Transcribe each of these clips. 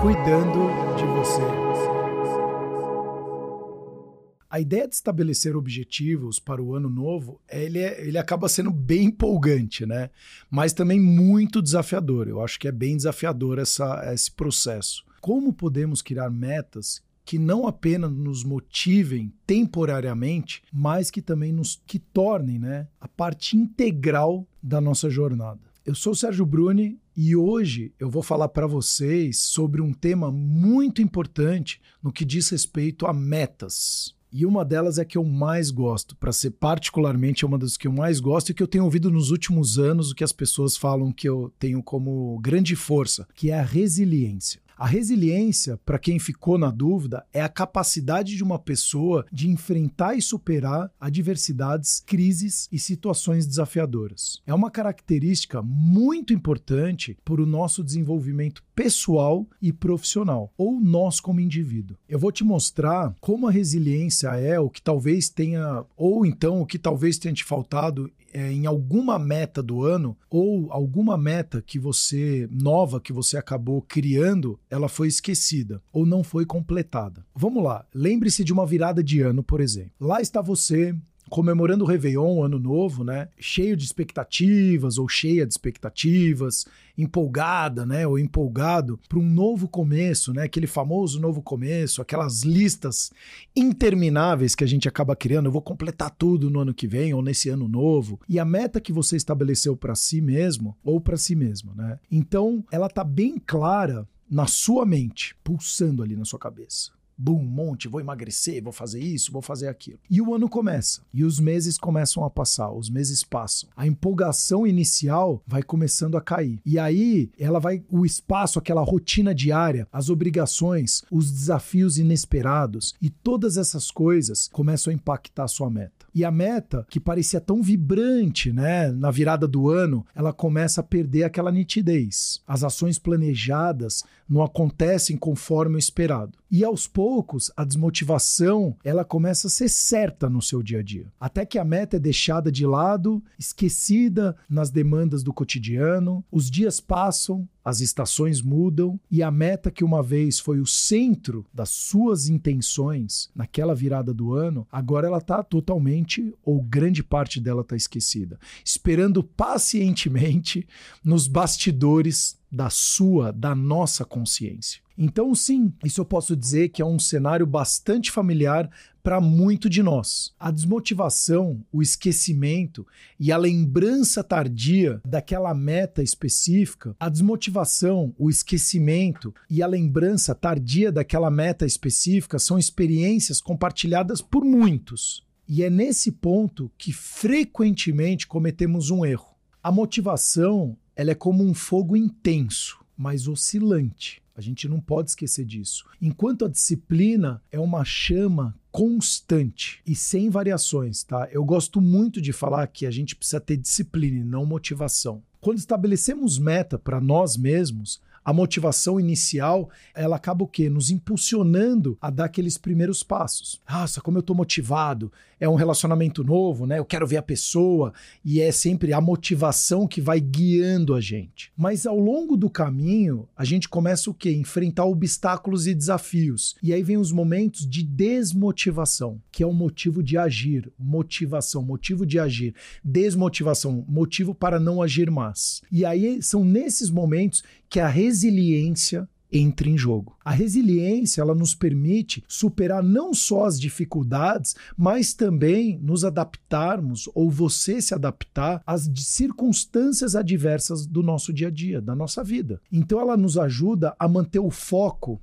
cuidando de você. A ideia de estabelecer objetivos para o ano novo, ele, é, ele acaba sendo bem empolgante, né? Mas também muito desafiador. Eu acho que é bem desafiador essa, esse processo. Como podemos criar metas que não apenas nos motivem temporariamente, mas que também nos que tornem, né, a parte integral da nossa jornada. Eu sou o Sérgio Bruni e hoje eu vou falar para vocês sobre um tema muito importante no que diz respeito a metas. E uma delas é que eu mais gosto, para ser particularmente uma das que eu mais gosto e que eu tenho ouvido nos últimos anos o que as pessoas falam que eu tenho como grande força, que é a resiliência. A resiliência, para quem ficou na dúvida, é a capacidade de uma pessoa de enfrentar e superar adversidades, crises e situações desafiadoras. É uma característica muito importante para o nosso desenvolvimento pessoal e profissional, ou nós como indivíduo. Eu vou te mostrar como a resiliência é o que talvez tenha, ou então o que talvez tenha te faltado é, em alguma meta do ano ou alguma meta que você nova que você acabou criando, ela foi esquecida ou não foi completada. Vamos lá, lembre-se de uma virada de ano, por exemplo. Lá está você comemorando o Réveillon, o Ano Novo, né? Cheio de expectativas ou cheia de expectativas, empolgada, né? Ou empolgado para um novo começo, né? Aquele famoso novo começo, aquelas listas intermináveis que a gente acaba criando. Eu vou completar tudo no ano que vem ou nesse ano novo. E a meta que você estabeleceu para si mesmo ou para si mesmo, né? Então, ela tá bem clara na sua mente, pulsando ali na sua cabeça bum, um monte, vou emagrecer, vou fazer isso, vou fazer aquilo. E o ano começa, e os meses começam a passar, os meses passam. A empolgação inicial vai começando a cair. E aí ela vai o espaço, aquela rotina diária, as obrigações, os desafios inesperados e todas essas coisas começam a impactar a sua meta. E a meta, que parecia tão vibrante, né, na virada do ano, ela começa a perder aquela nitidez. As ações planejadas não acontecem conforme o esperado. E aos poucos, a desmotivação, ela começa a ser certa no seu dia a dia. Até que a meta é deixada de lado, esquecida nas demandas do cotidiano, os dias passam, as estações mudam e a meta que uma vez foi o centro das suas intenções naquela virada do ano, agora ela está totalmente ou grande parte dela está esquecida, esperando pacientemente nos bastidores da sua, da nossa consciência. Então, sim, isso eu posso dizer que é um cenário bastante familiar para muito de nós. A desmotivação, o esquecimento e a lembrança tardia daquela meta específica, a desmotivação, o esquecimento e a lembrança tardia daquela meta específica são experiências compartilhadas por muitos. E é nesse ponto que frequentemente cometemos um erro. A motivação, ela é como um fogo intenso, mas oscilante. A gente não pode esquecer disso. Enquanto a disciplina é uma chama constante e sem variações, tá? Eu gosto muito de falar que a gente precisa ter disciplina e não motivação. Quando estabelecemos meta para nós mesmos, a motivação inicial, ela acaba o quê? Nos impulsionando a dar aqueles primeiros passos. Nossa, como eu tô motivado. É um relacionamento novo, né? Eu quero ver a pessoa e é sempre a motivação que vai guiando a gente. Mas ao longo do caminho, a gente começa o quê? Enfrentar obstáculos e desafios. E aí vem os momentos de desmotivação, que é o motivo de agir, motivação, motivo de agir, desmotivação, motivo para não agir mais. E aí são nesses momentos que a resiliência entra em jogo. A resiliência, ela nos permite superar não só as dificuldades, mas também nos adaptarmos ou você se adaptar às circunstâncias adversas do nosso dia a dia, da nossa vida. Então ela nos ajuda a manter o foco,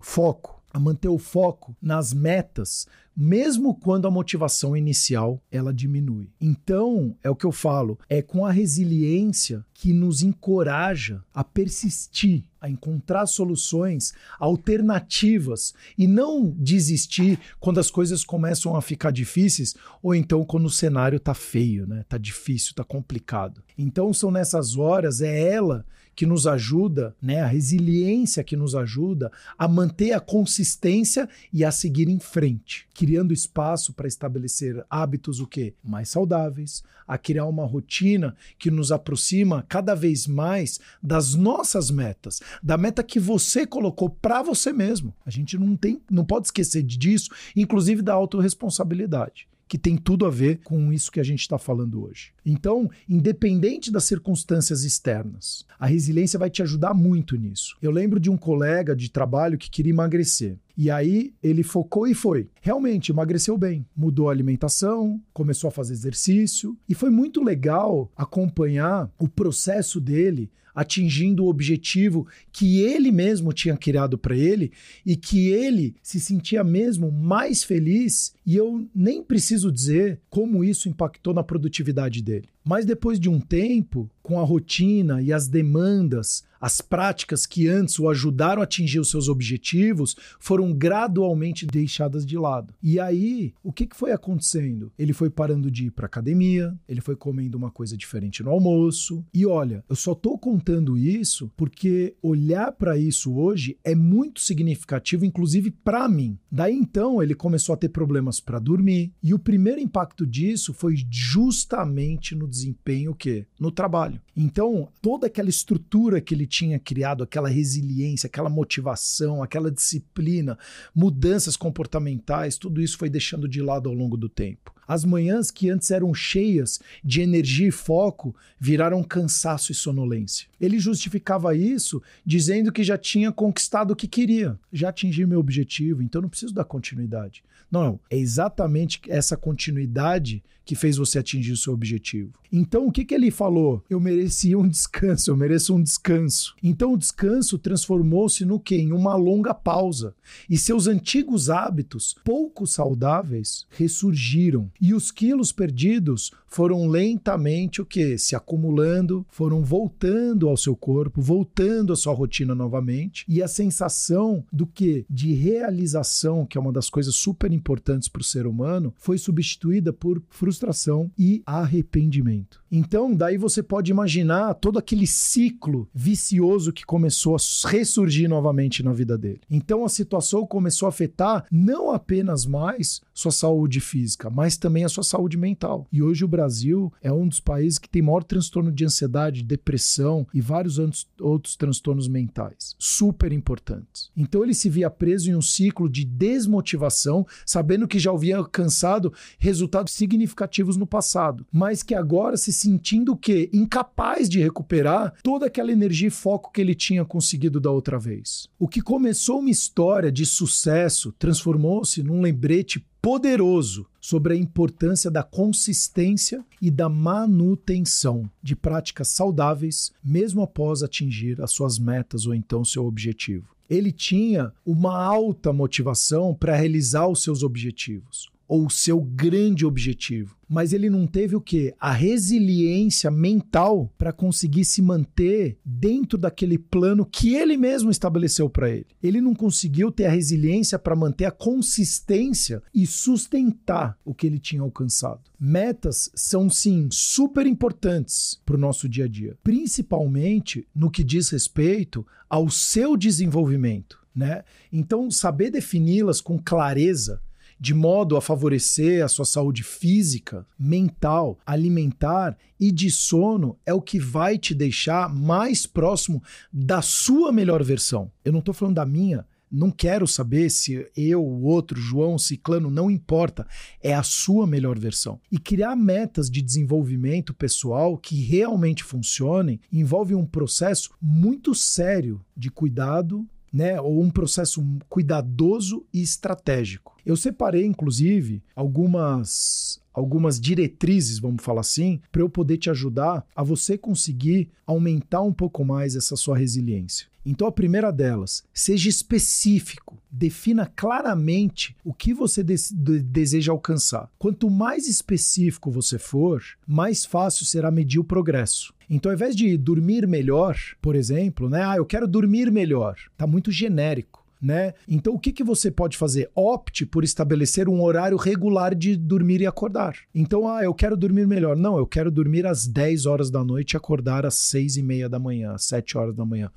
foco, a manter o foco nas metas, mesmo quando a motivação inicial ela diminui. Então, é o que eu falo, é com a resiliência que nos encoraja a persistir, a encontrar soluções alternativas e não desistir quando as coisas começam a ficar difíceis ou então quando o cenário tá feio, né? Tá difícil, tá complicado. Então são nessas horas é ela que nos ajuda, né, a resiliência que nos ajuda a manter a consistência e a seguir em frente, criando espaço para estabelecer hábitos o quê? Mais saudáveis, a criar uma rotina que nos aproxima cada vez mais das nossas metas, da meta que você colocou para você mesmo. A gente não tem, não pode esquecer disso, inclusive da autorresponsabilidade que tem tudo a ver com isso que a gente está falando hoje. Então, independente das circunstâncias externas, a resiliência vai te ajudar muito nisso. Eu lembro de um colega de trabalho que queria emagrecer. E aí ele focou e foi. Realmente emagreceu bem, mudou a alimentação, começou a fazer exercício e foi muito legal acompanhar o processo dele atingindo o objetivo que ele mesmo tinha criado para ele e que ele se sentia mesmo mais feliz. E eu nem preciso dizer como isso impactou na produtividade dele. Mas depois de um tempo, com a rotina e as demandas, as práticas que antes o ajudaram a atingir os seus objetivos foram gradualmente deixadas de lado. E aí, o que, foi acontecendo? Ele foi parando de ir para academia, ele foi comendo uma coisa diferente no almoço. E olha, eu só estou contando isso porque olhar para isso hoje é muito significativo, inclusive para mim. Daí então, ele começou a ter problemas para dormir. E o primeiro impacto disso foi justamente no desempenho o quê? No trabalho. Então, toda aquela estrutura que ele tinha criado, aquela resiliência, aquela motivação, aquela disciplina, mudanças comportamentais, tudo isso foi deixando de lado ao longo do tempo. As manhãs que antes eram cheias de energia e foco viraram cansaço e sonolência. Ele justificava isso dizendo que já tinha conquistado o que queria, já atingi meu objetivo, então não preciso dar continuidade. Não, é exatamente essa continuidade que fez você atingir o seu objetivo. Então, o que, que ele falou? Eu merecia um descanso, eu mereço um descanso. Então, o descanso transformou-se no quê? Em uma longa pausa. E seus antigos hábitos, pouco saudáveis, ressurgiram. E os quilos perdidos foram lentamente o quê? Se acumulando, foram voltando ao seu corpo, voltando à sua rotina novamente. E a sensação do que? De realização, que é uma das coisas super importantes para o ser humano, foi substituída por frustração e arrependimento. Então, daí você pode imaginar todo aquele ciclo vicioso que começou a ressurgir novamente na vida dele. Então, a situação começou a afetar não apenas mais sua saúde física, mas também a sua saúde mental. E hoje o Brasil é um dos países que tem maior transtorno de ansiedade, depressão e vários outros transtornos mentais, super importantes. Então, ele se via preso em um ciclo de desmotivação, sabendo que já havia alcançado resultados significativos no passado, mas que agora se sentindo o quê? Incapaz de recuperar toda aquela energia e foco que ele tinha conseguido da outra vez. O que começou uma história de sucesso transformou-se num lembrete poderoso sobre a importância da consistência e da manutenção de práticas saudáveis, mesmo após atingir as suas metas ou então seu objetivo. Ele tinha uma alta motivação para realizar os seus objetivos ou o seu grande objetivo. Mas ele não teve o quê? A resiliência mental para conseguir se manter dentro daquele plano que ele mesmo estabeleceu para ele. Ele não conseguiu ter a resiliência para manter a consistência e sustentar o que ele tinha alcançado. Metas são sim super importantes para o nosso dia a dia, principalmente no que diz respeito ao seu desenvolvimento. Né? Então, saber defini-las com clareza de modo a favorecer a sua saúde física, mental, alimentar e de sono é o que vai te deixar mais próximo da sua melhor versão. Eu não estou falando da minha, não quero saber se eu, o outro, João, Ciclano, não importa. É a sua melhor versão. E criar metas de desenvolvimento pessoal que realmente funcionem envolve um processo muito sério de cuidado, né? Ou um processo cuidadoso e estratégico. Eu separei, inclusive, algumas algumas diretrizes, vamos falar assim, para eu poder te ajudar a você conseguir aumentar um pouco mais essa sua resiliência. Então, a primeira delas, seja específico. Defina claramente o que você de deseja alcançar. Quanto mais específico você for, mais fácil será medir o progresso. Então, ao invés de dormir melhor, por exemplo, né? Ah, eu quero dormir melhor. Tá muito genérico né? Então o que, que você pode fazer? Opte por estabelecer um horário regular de dormir e acordar. Então, ah, eu quero dormir melhor. Não, eu quero dormir às 10 horas da noite e acordar às 6 e meia da manhã, às 7 horas da manhã.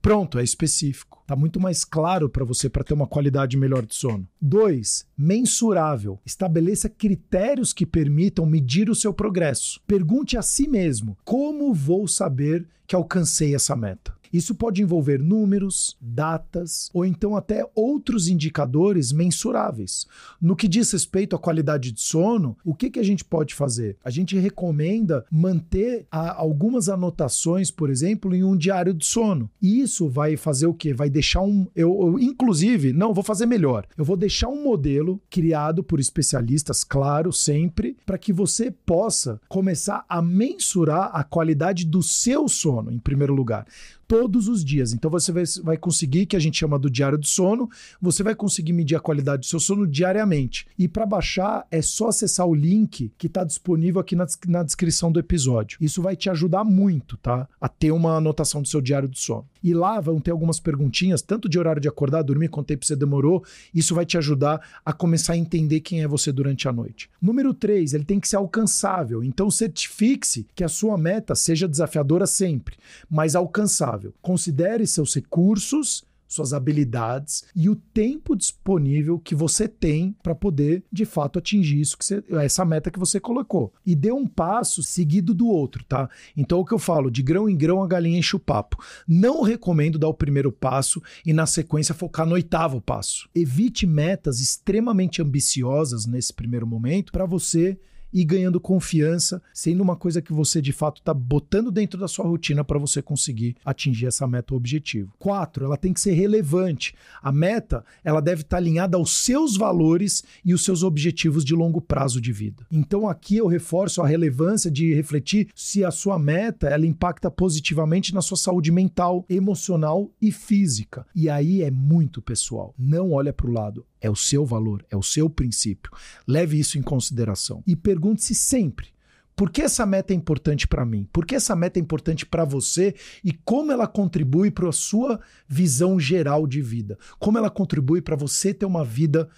Pronto, é específico. Está muito mais claro para você para ter uma qualidade melhor de sono. 2. Mensurável. Estabeleça critérios que permitam medir o seu progresso. Pergunte a si mesmo: como vou saber que alcancei essa meta? Isso pode envolver números, datas ou então até outros indicadores mensuráveis. No que diz respeito à qualidade de sono, o que, que a gente pode fazer? A gente recomenda manter algumas anotações, por exemplo, em um diário de sono. Isso vai fazer o quê? Vai deixar um. Eu, eu, inclusive, não, vou fazer melhor. Eu vou deixar um modelo criado por especialistas, claro, sempre, para que você possa começar a mensurar a qualidade do seu sono, em primeiro lugar todos os dias. Então você vai, vai conseguir, que a gente chama do diário do sono, você vai conseguir medir a qualidade do seu sono diariamente. E para baixar é só acessar o link que está disponível aqui na, na descrição do episódio. Isso vai te ajudar muito, tá? A ter uma anotação do seu diário do sono. E lá vão ter algumas perguntinhas, tanto de horário de acordar, dormir, quanto tempo você demorou. Isso vai te ajudar a começar a entender quem é você durante a noite. Número 3, ele tem que ser alcançável. Então certifique-se que a sua meta seja desafiadora sempre, mas alcançável. Considere seus recursos suas habilidades e o tempo disponível que você tem para poder, de fato, atingir isso que você, essa meta que você colocou. E dê um passo seguido do outro, tá? Então, o que eu falo, de grão em grão a galinha enche o papo. Não recomendo dar o primeiro passo e, na sequência, focar no oitavo passo. Evite metas extremamente ambiciosas nesse primeiro momento para você e ganhando confiança, sendo uma coisa que você de fato está botando dentro da sua rotina para você conseguir atingir essa meta ou objetivo. Quatro, ela tem que ser relevante. A meta ela deve estar tá alinhada aos seus valores e os seus objetivos de longo prazo de vida. Então aqui eu reforço a relevância de refletir se a sua meta ela impacta positivamente na sua saúde mental, emocional e física. E aí é muito pessoal. Não olha para o lado é o seu valor, é o seu princípio. Leve isso em consideração. E pergunte-se sempre: por que essa meta é importante para mim? Por que essa meta é importante para você e como ela contribui para a sua visão geral de vida? Como ela contribui para você ter uma vida,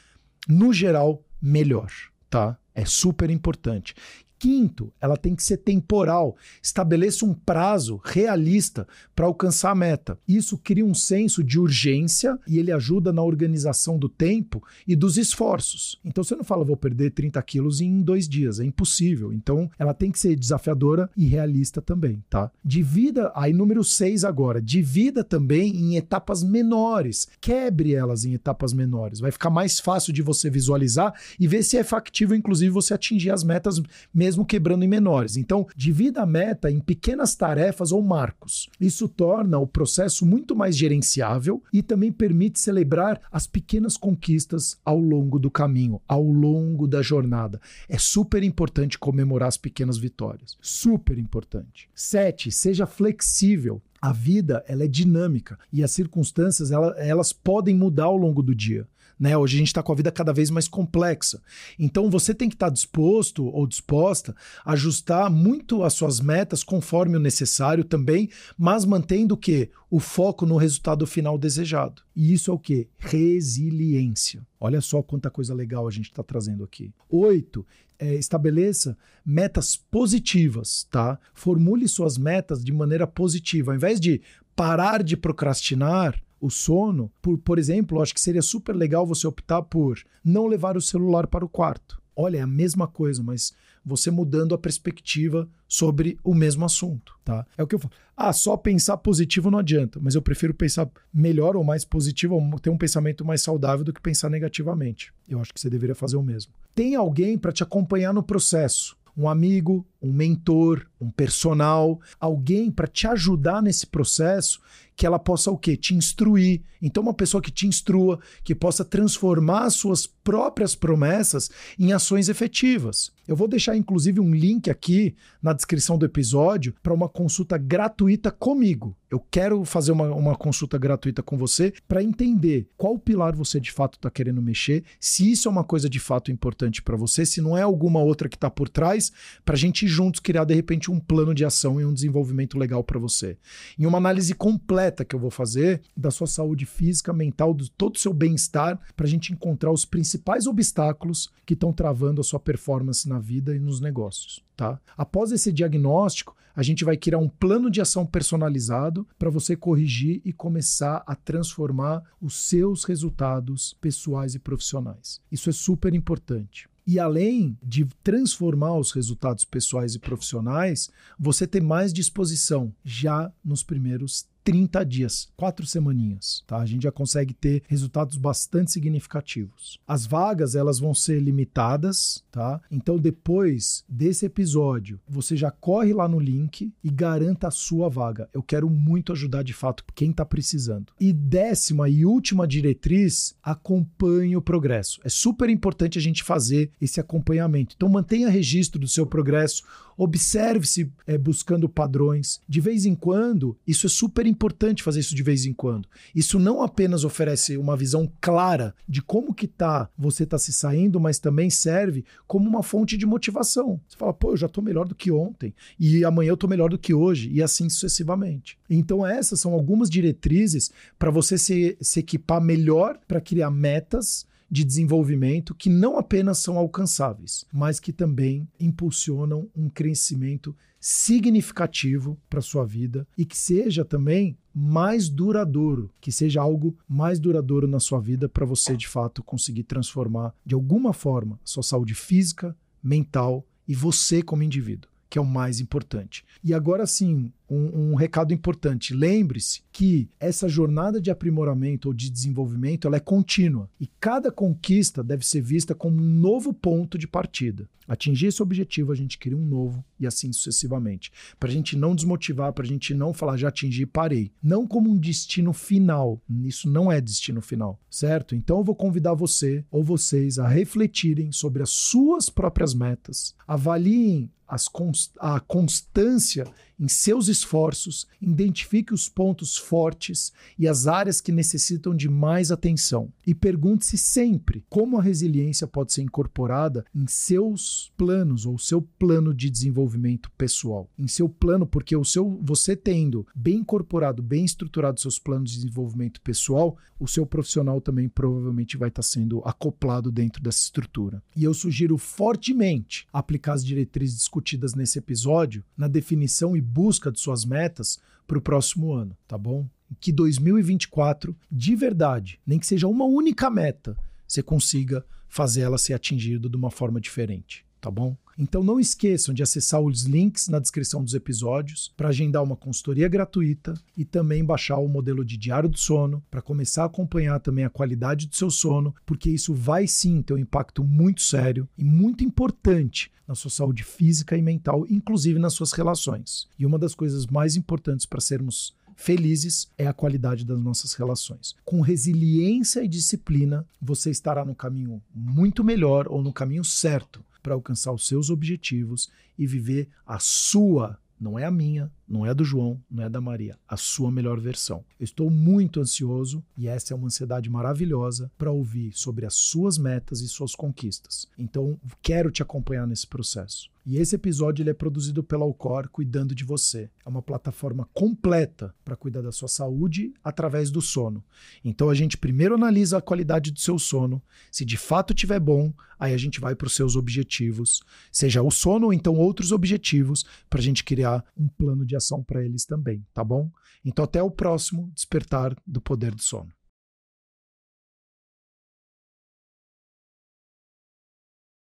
no geral, melhor, tá? É super importante. Quinto, ela tem que ser temporal. Estabeleça um prazo realista para alcançar a meta. Isso cria um senso de urgência e ele ajuda na organização do tempo e dos esforços. Então você não fala, vou perder 30 quilos em dois dias. É impossível. Então ela tem que ser desafiadora e realista também, tá? Divida, aí número 6 agora, divida também em etapas menores. Quebre elas em etapas menores. Vai ficar mais fácil de você visualizar e ver se é factível, inclusive, você atingir as metas mesmo quebrando em menores. Então, divida a meta em pequenas tarefas ou marcos. Isso torna o processo muito mais gerenciável e também permite celebrar as pequenas conquistas ao longo do caminho, ao longo da jornada. É super importante comemorar as pequenas vitórias. Super importante. 7. Seja flexível. A vida ela é dinâmica e as circunstâncias ela, elas podem mudar ao longo do dia. Né? Hoje a gente está com a vida cada vez mais complexa. Então você tem que estar tá disposto ou disposta a ajustar muito as suas metas conforme o necessário também, mas mantendo o que? O foco no resultado final desejado. E isso é o que? Resiliência. Olha só quanta coisa legal a gente está trazendo aqui. Oito, é, estabeleça metas positivas, tá? Formule suas metas de maneira positiva. Ao invés de parar de procrastinar, o sono, por, por exemplo, acho que seria super legal você optar por não levar o celular para o quarto. Olha, é a mesma coisa, mas você mudando a perspectiva sobre o mesmo assunto, tá? É o que eu falo. Ah, só pensar positivo não adianta, mas eu prefiro pensar melhor ou mais positivo, ou ter um pensamento mais saudável do que pensar negativamente. Eu acho que você deveria fazer o mesmo. Tem alguém para te acompanhar no processo um amigo, um mentor, um personal, alguém para te ajudar nesse processo que ela possa o quê? Te instruir. Então, uma pessoa que te instrua, que possa transformar suas próprias promessas em ações efetivas. Eu vou deixar, inclusive, um link aqui na descrição do episódio para uma consulta gratuita comigo. Eu quero fazer uma, uma consulta gratuita com você para entender qual pilar você de fato está querendo mexer, se isso é uma coisa de fato importante para você, se não é alguma outra que está por trás, para a gente juntos criar de repente um plano de ação e um desenvolvimento legal para você. Em uma análise completa que eu vou fazer da sua saúde física, mental, de todo o seu bem-estar, para a gente encontrar os principais obstáculos que estão travando a sua performance na vida e nos negócios. Tá? Após esse diagnóstico, a gente vai criar um plano de ação personalizado para você corrigir e começar a transformar os seus resultados pessoais e profissionais. Isso é super importante. E além de transformar os resultados pessoais e profissionais, você ter mais disposição já nos primeiros 30 dias, quatro semaninhas, tá? A gente já consegue ter resultados bastante significativos. As vagas, elas vão ser limitadas, tá? Então depois desse episódio, você já corre lá no link e garanta a sua vaga. Eu quero muito ajudar de fato quem está precisando. E décima e última diretriz, acompanhe o progresso. É super importante a gente fazer esse acompanhamento. Então mantenha registro do seu progresso, observe-se é, buscando padrões. De vez em quando, isso é super importante fazer isso de vez em quando. Isso não apenas oferece uma visão clara de como que tá, você está se saindo, mas também serve como uma fonte de motivação. Você fala, pô, eu já estou melhor do que ontem, e amanhã eu estou melhor do que hoje, e assim sucessivamente. Então, essas são algumas diretrizes para você se, se equipar melhor para criar metas de desenvolvimento que não apenas são alcançáveis, mas que também impulsionam um crescimento significativo para sua vida e que seja também mais duradouro, que seja algo mais duradouro na sua vida para você de fato conseguir transformar de alguma forma sua saúde física, mental e você como indivíduo que é o mais importante. E agora sim, um, um recado importante. Lembre-se que essa jornada de aprimoramento ou de desenvolvimento ela é contínua e cada conquista deve ser vista como um novo ponto de partida. Atingir esse objetivo, a gente cria um novo e assim sucessivamente. Para a gente não desmotivar, para a gente não falar já atingi, parei. Não como um destino final. Isso não é destino final, certo? Então eu vou convidar você ou vocês a refletirem sobre as suas próprias metas, avaliem const a constância em seus esforços, identifique os pontos fortes e as áreas que necessitam de mais atenção. E pergunte-se sempre como a resiliência pode ser incorporada em seus planos ou seu plano de desenvolvimento pessoal. Em seu plano, porque o seu você tendo bem incorporado, bem estruturado seus planos de desenvolvimento pessoal, o seu profissional também provavelmente vai estar sendo acoplado dentro dessa estrutura. E eu sugiro fortemente aplicar as diretrizes discutidas nesse episódio na definição e busca de suas metas para o próximo ano, tá bom? Que 2024, de verdade, nem que seja uma única meta, você consiga fazer ela ser atingida de uma forma diferente, tá bom? Então não esqueçam de acessar os links na descrição dos episódios para agendar uma consultoria gratuita e também baixar o modelo de diário do sono para começar a acompanhar também a qualidade do seu sono, porque isso vai sim ter um impacto muito sério e muito importante na sua saúde física e mental, inclusive nas suas relações. E uma das coisas mais importantes para sermos felizes é a qualidade das nossas relações. Com resiliência e disciplina, você estará no caminho muito melhor ou no caminho certo para alcançar os seus objetivos e viver a sua, não é a minha, não é a do João, não é da Maria, a sua melhor versão. Eu estou muito ansioso e essa é uma ansiedade maravilhosa para ouvir sobre as suas metas e suas conquistas. Então, quero te acompanhar nesse processo. E esse episódio ele é produzido pela Alcor Cuidando de Você. É uma plataforma completa para cuidar da sua saúde através do sono. Então a gente primeiro analisa a qualidade do seu sono. Se de fato tiver bom, aí a gente vai para os seus objetivos, seja o sono ou então outros objetivos, para a gente criar um plano de ação para eles também, tá bom? Então até o próximo despertar do poder do sono.